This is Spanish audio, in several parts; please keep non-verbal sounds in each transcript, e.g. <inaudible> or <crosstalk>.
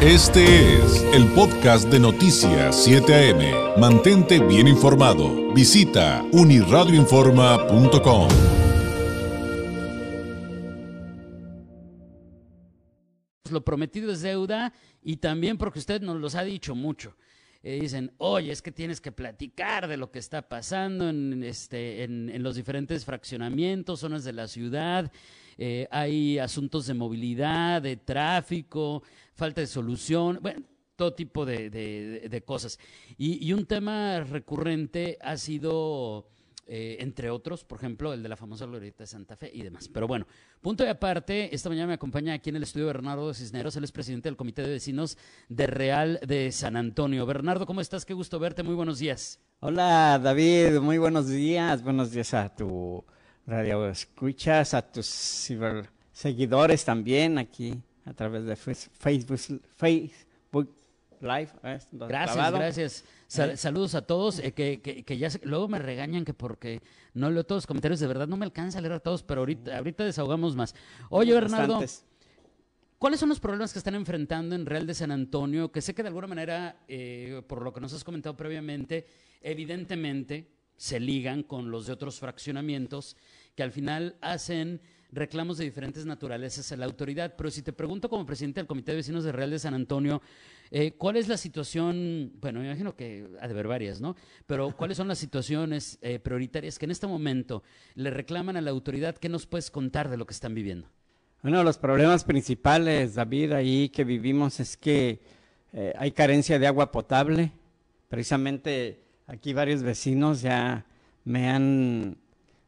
Este es el podcast de Noticias 7 AM. Mantente bien informado. Visita uniradioinforma.com. Lo prometido es deuda y también porque usted nos los ha dicho mucho. Eh, dicen, oye, es que tienes que platicar de lo que está pasando en, este, los diferentes fraccionamientos, zonas de la ciudad. Eh, hay asuntos de movilidad, de tráfico, falta de solución, bueno, todo tipo de, de, cosas. Y, y, un tema recurrente ha sido, eh, entre otros, por ejemplo, el de la famosa glorieta de Santa Fe y demás. Pero bueno, punto de aparte, esta mañana me acompaña aquí en el estudio Bernardo Cisneros, él es presidente del Comité de Vecinos de Real de San Antonio. Bernardo, ¿cómo estás? Qué gusto verte, muy buenos días. Hola David, muy buenos días, buenos días a tu radio escuchas, a tus seguidores también aquí a través de Facebook, Facebook Live. ¿eh? Gracias, grabado. gracias. Sal, eh. Saludos a todos, eh, que, que, que, ya se, luego me regañan que porque no leo todos los comentarios, de verdad no me alcanza a leer a todos, pero ahorita, ahorita desahogamos más. Oye, Bernardo. ¿cuáles son los problemas que están enfrentando en Real de San Antonio? Que sé que de alguna manera, por lo que nos has comentado previamente, evidentemente se ligan con los de otros fraccionamientos que al final hacen reclamos de diferentes naturalezas a la autoridad. Pero si te pregunto como presidente del Comité de Vecinos de Real de San Antonio, eh, ¿cuál es la situación? Bueno, me imagino que ha de haber varias, ¿no? Pero ¿cuáles son las situaciones eh, prioritarias que en este momento le reclaman a la autoridad? ¿Qué nos puedes contar de lo que están viviendo? Bueno, los problemas principales, David, ahí que vivimos es que eh, hay carencia de agua potable. Precisamente aquí varios vecinos ya me han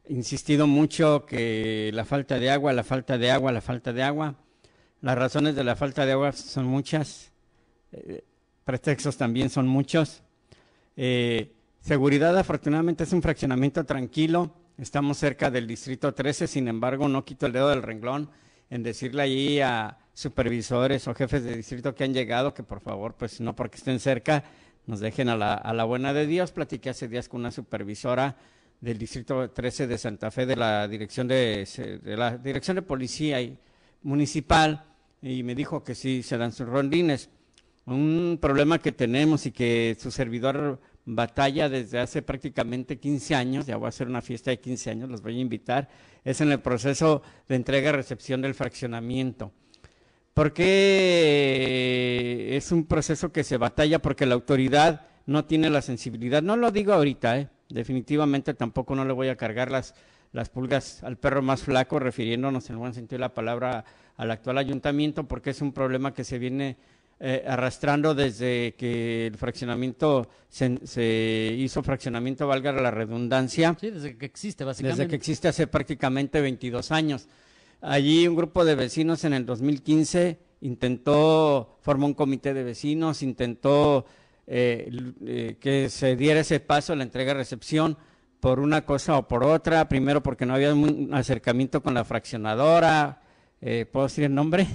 insistido mucho que la falta de agua, la falta de agua, la falta de agua. Las razones de la falta de agua son muchas, eh, pretextos también son muchos. Eh, seguridad, afortunadamente, es un fraccionamiento tranquilo. Estamos cerca del distrito 13, sin embargo, no quito el dedo del renglón en decirle allí a supervisores o jefes de distrito que han llegado que por favor, pues no porque estén cerca, nos dejen a la, buena de Dios. Platiqué hace días con una supervisora del distrito 13 de Santa Fe de la dirección de, la dirección de policía y municipal y me dijo que sí se dan sus rondines. Un problema que tenemos y que su servidor batalla desde hace prácticamente 15 años, ya voy a hacer una fiesta de 15 años, los voy a invitar, es en el proceso de entrega-recepción del fraccionamiento. ¿Por qué es un proceso que se batalla? Porque la autoridad no tiene la sensibilidad. No lo digo ahorita, ¿eh? definitivamente tampoco no le voy a cargar las, las pulgas al perro más flaco, refiriéndonos en buen sentido de la palabra al actual ayuntamiento, porque es un problema que se viene eh, arrastrando desde que el fraccionamiento se, se, hizo fraccionamiento, valga la redundancia. Sí, desde que existe, básicamente. Desde que existe hace prácticamente 22 años. Allí un grupo de vecinos en el 2015 intentó, formó un comité de vecinos, intentó eh, eh, que se diera ese paso, la entrega-recepción, por una cosa o por otra. Primero porque no había un acercamiento con la fraccionadora. Eh, ¿Puedo decir el nombre?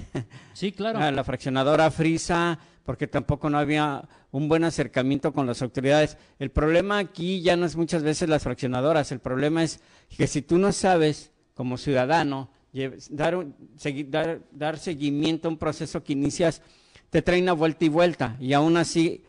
Sí, claro. <laughs> la fraccionadora Frisa, porque tampoco no había un buen acercamiento con las autoridades. El problema aquí ya no es muchas veces las fraccionadoras, el problema es que si tú no sabes, como ciudadano, dar, seguimiento a un proceso que inicias, te trae una vuelta y vuelta, y aún así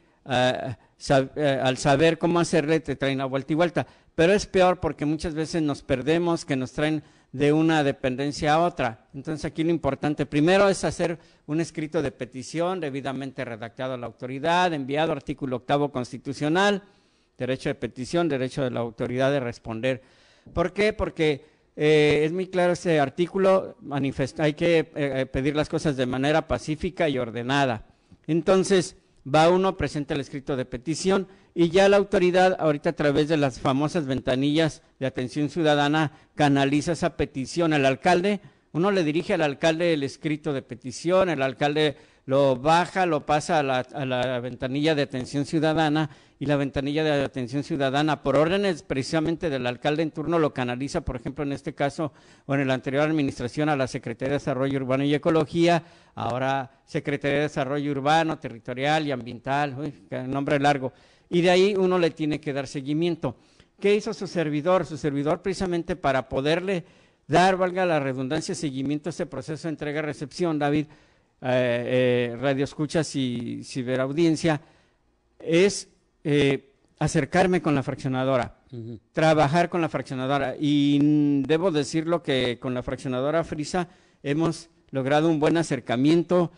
sab uh, al saber cómo hacerle te traen a vuelta y vuelta. Pero es peor porque muchas veces nos perdemos, que nos traen de una dependencia a otra. Entonces aquí lo importante primero es hacer un escrito de petición debidamente redactado a la autoridad, enviado artículo octavo constitucional, derecho de petición, derecho de la autoridad de responder. ¿Por qué? Porque eh, es muy claro ese artículo, hay que eh, pedir las cosas de manera pacífica y ordenada. Entonces, va uno, presenta el escrito de petición y ya la autoridad, ahorita a través de las famosas ventanillas de atención ciudadana, canaliza esa petición al alcalde. Uno le dirige al alcalde el escrito de petición, el alcalde lo baja, lo pasa a la, a la, ventanilla de atención ciudadana y la ventanilla de atención ciudadana, por órdenes precisamente del alcalde en turno, lo canaliza, por ejemplo, en este caso o en la anterior administración a la Secretaría de Desarrollo Urbano y Ecología, ahora Secretaría de Desarrollo Urbano, Territorial y Ambiental, uy, nombre largo, y de ahí uno le tiene que dar seguimiento. ¿Qué hizo su servidor? Su servidor precisamente para poderle dar, valga la redundancia, seguimiento a ese proceso de entrega-recepción, David, eh, radio escuchas y ciberaudiencia, es acercarme con la fraccionadora, trabajar con la fraccionadora. Y debo decirlo que con la fraccionadora Frisa hemos logrado un buen acercamiento.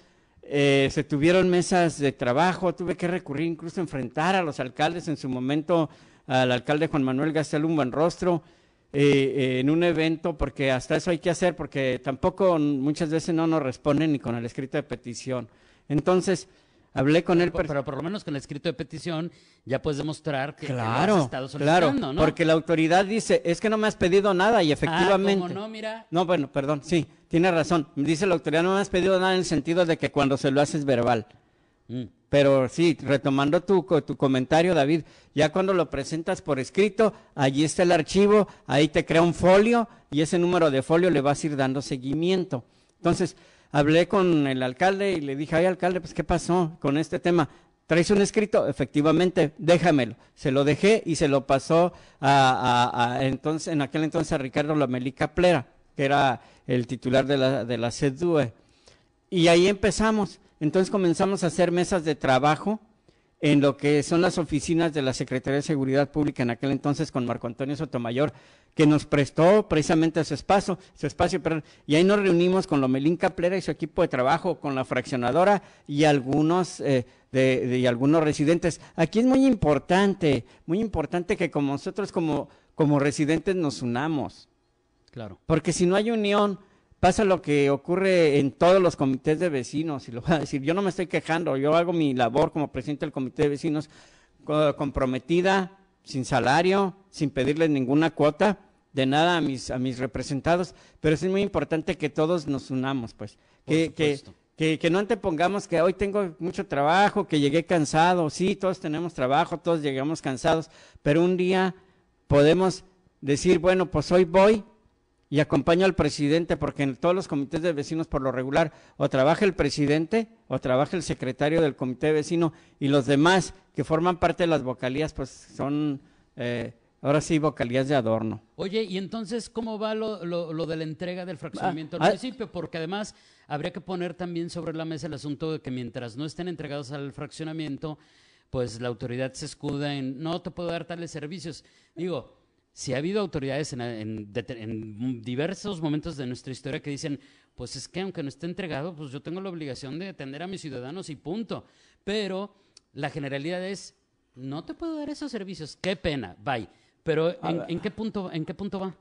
Eh, se tuvieron mesas de trabajo, tuve que recurrir incluso a enfrentar a los alcaldes en su momento, al alcalde Juan Manuel Gastel un buen rostro, eh, en un evento, porque hasta eso hay que hacer, porque tampoco muchas veces no nos responden ni con el escrito de petición. Entonces, Hablé con él. Pero, por lo menos con el escrito de petición ya puedes demostrar que, claro, has estado claro, ¿no? Porque la autoridad dice, es que no me has pedido nada y ah, efectivamente. Ah, no, mira. No, bueno, perdón, sí, tiene razón. Dice la autoridad, no me has pedido nada en el sentido de que cuando se lo haces verbal. Mm. Pero sí, retomando tu, tu comentario, David, ya cuando lo presentas por escrito, allí está el archivo, ahí te crea un folio y ese número de folio le vas a ir dando seguimiento. Entonces, hablé con el alcalde y le dije, ay alcalde, pues ¿qué pasó con este tema? ¿Traes un escrito? Efectivamente, déjamelo. Se lo dejé y se lo pasó a, entonces, en aquel entonces a Ricardo Lamelica Plera, que era el titular de la, de la CEDUE. Y ahí empezamos. Entonces comenzamos a hacer mesas de trabajo en lo que son las oficinas de la Secretaría de Seguridad Pública en aquel entonces con Marco Antonio Sotomayor, que nos prestó precisamente su espacio, su espacio, y ahí nos reunimos con Lomelín Caplera y su equipo de trabajo, con la fraccionadora y algunos eh, de, y algunos residentes. Aquí es muy importante, muy importante que como nosotros como, como residentes nos unamos. Claro. Porque si no hay unión, pasa lo que ocurre en todos los comités de vecinos, y lo voy a decir, yo no me estoy quejando, yo hago mi labor como presidente del comité de vecinos comprometida, sin salario, sin pedirles ninguna cuota, de nada a mis, a mis representados, pero es muy importante que todos nos unamos, pues, que, que, que, no antepongamos que hoy tengo mucho trabajo, que llegué cansado, sí, todos tenemos trabajo, todos llegamos cansados, pero un día podemos decir, bueno, pues hoy voy y acompaño al presidente, porque en todos los comités de vecinos por lo regular o trabaja el presidente o trabaja el secretario del comité de vecino y los demás que forman parte de las vocalías, pues son eh, ahora sí vocalías de adorno. Oye, y entonces, ¿cómo va lo, lo, de la entrega del fraccionamiento al ah, municipio? Porque además habría que poner también sobre la mesa el asunto de que mientras no estén entregados al fraccionamiento, pues la autoridad se escuda en no te puedo dar tales servicios. Digo, si ha habido autoridades en, diversos momentos de nuestra historia que dicen, pues es que aunque no esté entregado, pues yo tengo la obligación de atender a mis ciudadanos y punto. Pero la generalidad es, no te puedo dar esos servicios, qué pena, bye. Pero ¿en, qué, punto, ¿en qué punto va?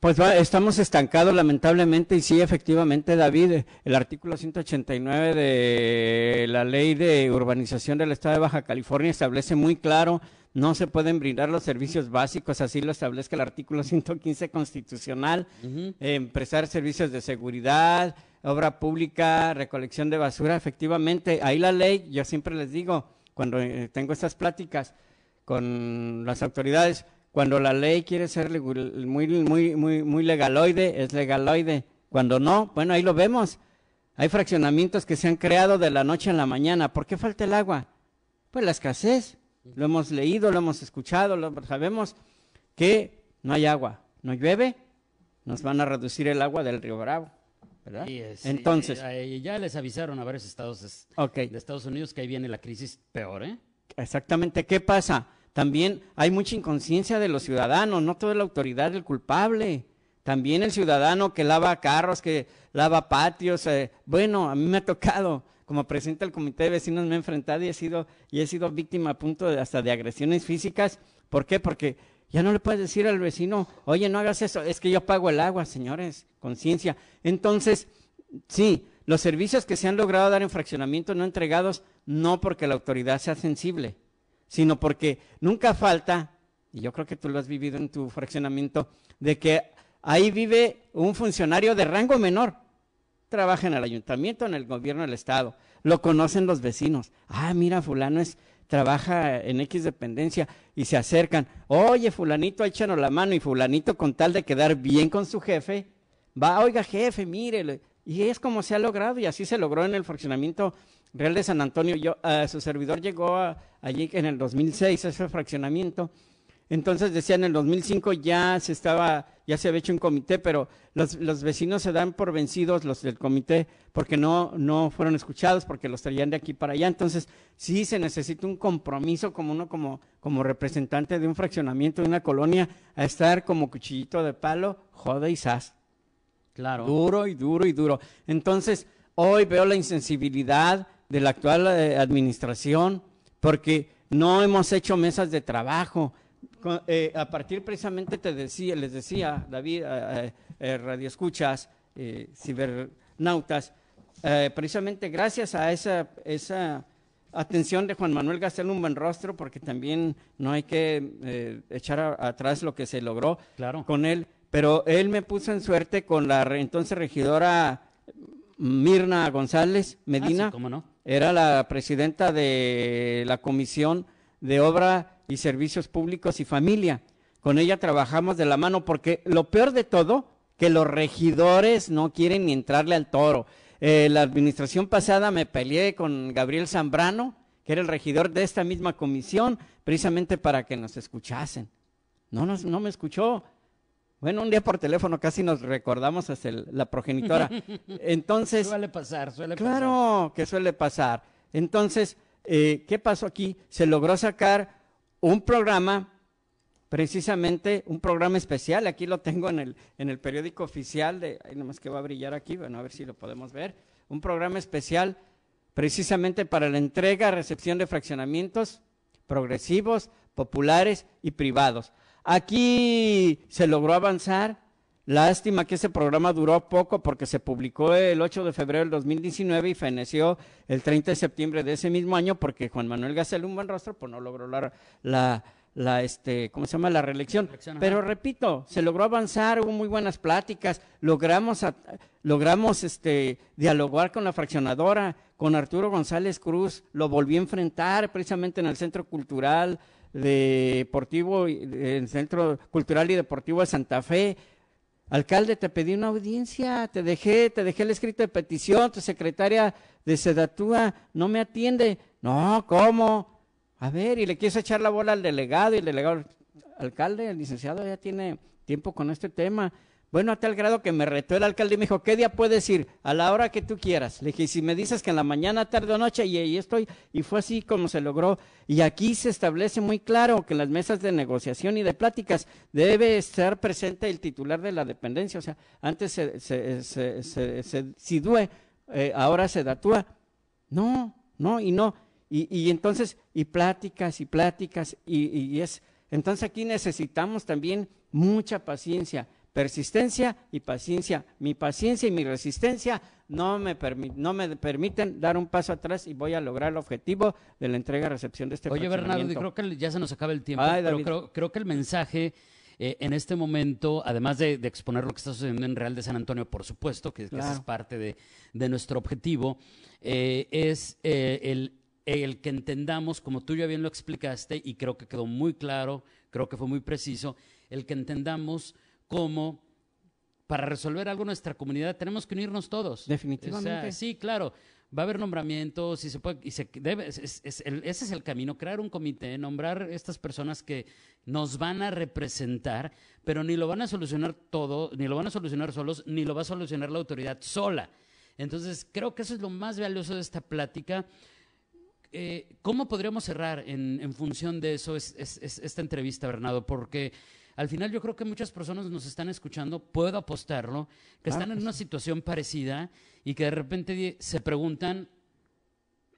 Pues estamos estancados lamentablemente y sí, efectivamente, David, el artículo 189 de la ley de urbanización del Estado de Baja California establece muy claro no se pueden brindar los servicios básicos, así lo establezca el artículo <laughs> 115 constitucional, empresar servicios de seguridad, obra pública, recolección de basura, efectivamente, ahí la ley, yo siempre les digo, cuando eh, tengo estas pláticas con las autoridades, cuando la ley quiere ser muy, muy, muy, muy legaloide, es legaloide. Cuando no, bueno, ahí lo vemos. Hay fraccionamientos que se han creado de la noche a la mañana. ¿Por qué falta el agua? Pues la escasez. Lo hemos leído, lo hemos escuchado, lo, sabemos que no hay agua, no llueve, nos van a reducir el agua del río Bravo. ¿verdad? Entonces. ya les avisaron a varios estados de Estados Unidos que ahí viene la crisis peor, ¿eh? Exactamente. ¿Qué pasa? También hay mucha inconsciencia de los ciudadanos, no toda la autoridad el culpable. También el ciudadano que lava carros, que lava patios. Eh, bueno, a mí me ha tocado como presidente del comité de vecinos me he enfrentado y he sido, y he sido víctima a punto de, hasta de agresiones físicas. ¿Por qué? Porque ya no le puedes decir al vecino, oye, no hagas eso, es que yo pago el agua, señores, conciencia. Entonces, sí, los servicios que se han logrado dar en fraccionamiento no entregados, no porque la autoridad sea sensible, sino porque nunca falta, y yo creo que tú lo has vivido en tu fraccionamiento, de que ahí vive un funcionario de rango menor trabaja en el ayuntamiento, en el gobierno del estado, lo conocen los vecinos. Ah, mira, fulano es, trabaja en X dependencia y se acercan. Oye, fulanito, échanos la mano y fulanito con tal de quedar bien con su jefe, va, oiga jefe, mire, y es como se ha logrado y así se logró en el fraccionamiento real de San Antonio. Yo, su servidor llegó allí en el 2006 ese fraccionamiento Entonces decía en el 2005 ya se estaba, ya se había hecho un comité, pero los, los, vecinos se dan por vencidos, los del comité, porque no, no fueron escuchados, porque los traían de aquí para allá. Entonces sí se necesita un compromiso como uno como, como representante de un fraccionamiento de una colonia a estar como cuchillito de palo, joda y sas. Claro. Duro y duro y duro. Entonces, hoy veo la insensibilidad de la actual eh, administración porque no hemos hecho mesas de trabajo. Eh, a partir precisamente te decía, les decía, David, eh, Radio Escuchas, cibernautas, precisamente gracias a esa, esa atención de Juan Manuel Gastel un buen rostro, porque también no hay que echar atrás lo que se logró claro. con él, pero él me puso en suerte con la entonces regidora Mirna González Medina. Ah, ¿cómo no? Era la presidenta de la Comisión de Obra y Servicios Públicos y Familia. Con ella trabajamos de la mano porque lo peor de todo, que los regidores no quieren ni entrarle al toro. Eh, la administración pasada me peleé con Gabriel Zambrano, que era el regidor de esta misma comisión, precisamente para que nos escuchasen. No, no me escuchó. Bueno, un día por teléfono casi nos recordamos hasta la progenitora. <laughs> Entonces. suele pasar, suele pasar. Claro que suele pasar. Entonces, eh, ¿qué pasó aquí? Se logró sacar un programa, precisamente un programa especial. Aquí lo tengo en el, en el periódico oficial de. Ay, nomás que va a brillar aquí, bueno, a ver si lo podemos ver. Un programa especial precisamente para la entrega, recepción de fraccionamientos progresivos, populares y privados. Aquí se logró avanzar. Lástima que ese programa duró poco porque se publicó el 8 de febrero del 2019 y feneció el 30 de septiembre de ese mismo año porque Juan Manuel Gasel, un buen rostro, pues no logró la, la, la este, ¿cómo se llama? La reelección. Pero repito, se logró avanzar, hubo muy buenas pláticas, logramos, logramos este, dialogar con la fraccionadora, con Arturo González Cruz, lo volví a enfrentar precisamente en el Centro Cultural, deportivo, el Centro Cultural y Deportivo de Santa Fe. Alcalde, te pedí una audiencia, te dejé, te dejé el escrito de petición, tu secretaria de Sedatúa no me atiende. No, ¿cómo? A ver, y le quieres echar la bola al delegado y el delegado, alcalde, el licenciado ya tiene tiempo con este tema. Bueno, a tal grado que me retó el alcalde y me dijo, ¿qué día puedes ir? A la hora que tú quieras. Le dije, si me dices que en la mañana, tarde o noche, y ahí estoy. Y fue así como se logró. Y aquí se establece muy claro que en las mesas de negociación y de pláticas debe estar presente el titular de la dependencia. O sea, antes se, se, se, se sidue, eh, ahora se datúa. No, no, y no. Y, entonces, y pláticas y pláticas, y es. Entonces aquí necesitamos también mucha paciencia persistencia y paciencia. Mi paciencia y mi resistencia no me, no me permiten dar un paso atrás y voy a lograr el objetivo de la entrega-recepción de este Oye, Bernardo, creo que ya se nos acaba el tiempo, pero creo, que el mensaje eh, en este momento, además de, exponer lo que está sucediendo en Real de San Antonio, por supuesto, que, es parte de, nuestro objetivo, eh, es eh, el, el que entendamos, como tú ya bien lo explicaste, y creo que quedó muy claro, creo que fue muy preciso, el que entendamos como para resolver algo en nuestra comunidad tenemos que unirnos todos. Definitivamente. sí, claro. Va a haber nombramientos y se puede, y se debe, ese es el camino, crear un comité, nombrar estas personas que nos van a representar, pero ni lo van a solucionar todo, ni lo van a solucionar solos, ni lo va a solucionar la autoridad sola. Entonces, creo que eso es lo más valioso de esta plática. Eh, ¿Cómo podríamos cerrar en, función de eso es, esta entrevista, Bernardo? Porque al final yo creo que muchas personas nos están escuchando, puedo apostarlo, que están en una situación parecida y que de repente se preguntan,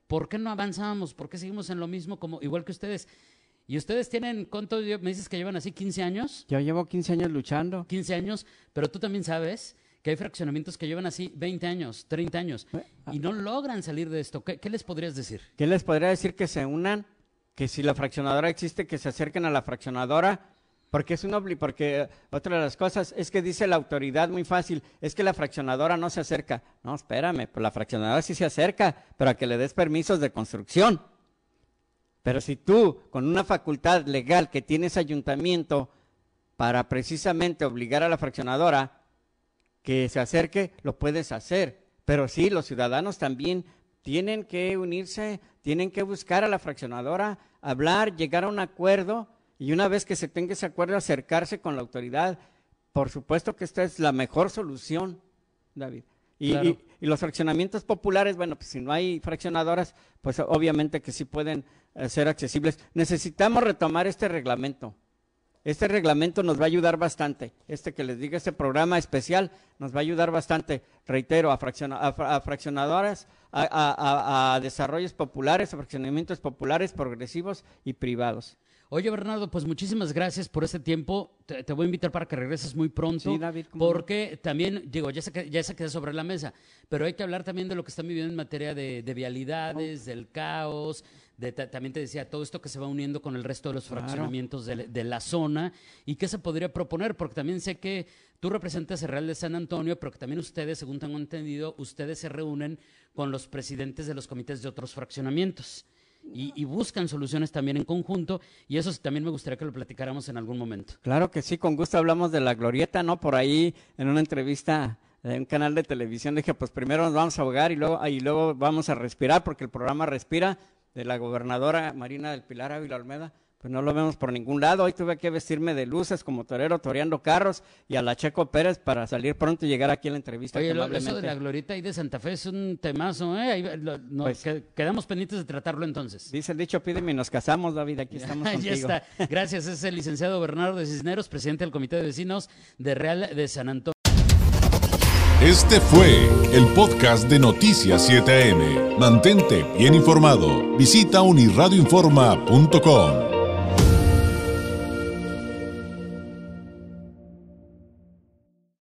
¿por qué no avanzamos? ¿Por qué seguimos en lo mismo como igual que ustedes? ¿Y ustedes tienen, cuánto me dices que llevan así, 15 años? Yo llevo 15 años luchando. 15 años, pero tú también sabes que hay fraccionamientos que llevan así 20 años, 30 años y no logran salir de esto. ¿Qué, ¿Qué, les podrías decir? ¿Qué les podría decir? Que se unan, que si la fraccionadora existe, que se acerquen a la fraccionadora porque es un porque otra de las cosas es que dice la autoridad muy fácil, es que la fraccionadora no se acerca. No, espérame, pues la fraccionadora sí se acerca, pero a que le des permisos de construcción. Pero si tú, con una facultad legal que tienes ayuntamiento, para precisamente obligar a la fraccionadora que se acerque, lo puedes hacer. Pero sí, los ciudadanos también tienen que unirse, tienen que buscar a la fraccionadora, hablar, llegar a un acuerdo Y una vez que se tenga ese acuerdo, acercarse con la autoridad. Por supuesto que esta es la mejor solución, David. Y, los fraccionamientos populares, bueno, pues si no hay fraccionadoras, pues obviamente que sí pueden eh, ser accesibles. Necesitamos retomar este reglamento. Este reglamento nos va a ayudar bastante. Este que les diga, este programa especial nos va a ayudar bastante, reitero, a, fraccionadoras, a, a, desarrollos populares, a fraccionamientos populares, progresivos y privados. Oye, Bernardo, pues muchísimas gracias por este tiempo. Te, voy a invitar para que regreses muy pronto. Sí, David. Porque también, digo, ya se, ya se queda sobre la mesa, pero hay que hablar también de lo que están viviendo en materia de, vialidades, del caos. De, también te decía, todo esto que se va uniendo con el resto de los fraccionamientos de, la zona y qué se podría proponer, porque también sé que tú representas el Real de San Antonio, pero que también ustedes, según tengo entendido, ustedes se reúnen con los presidentes de los comités de otros fraccionamientos y, buscan soluciones también en conjunto y eso también me gustaría que lo platicáramos en algún momento. Claro que sí, con gusto hablamos de la glorieta, ¿no? Por ahí en una entrevista en un canal de televisión dije, pues primero nos vamos a ahogar y luego, y luego vamos a respirar porque el programa Respira de la gobernadora Marina del Pilar Ávila Olmeda pues no lo vemos por ningún lado. Hoy tuve que vestirme de luces como torero toreando carros y a la Checo Pérez para salir pronto y llegar aquí a la entrevista. Oye, eso de la glorita y de Santa Fe es un temazo, ¿eh? Pues quedamos pendientes de tratarlo entonces. Dice el dicho, pídeme y nos casamos, David, aquí <laughs> estamos contigo. ya está. Gracias, es el licenciado Bernardo de Cisneros, presidente del Comité de Vecinos de Real de San Antonio. Este fue el podcast de Noticias 7am. Mantente bien informado. Visita unirradioinforma.com.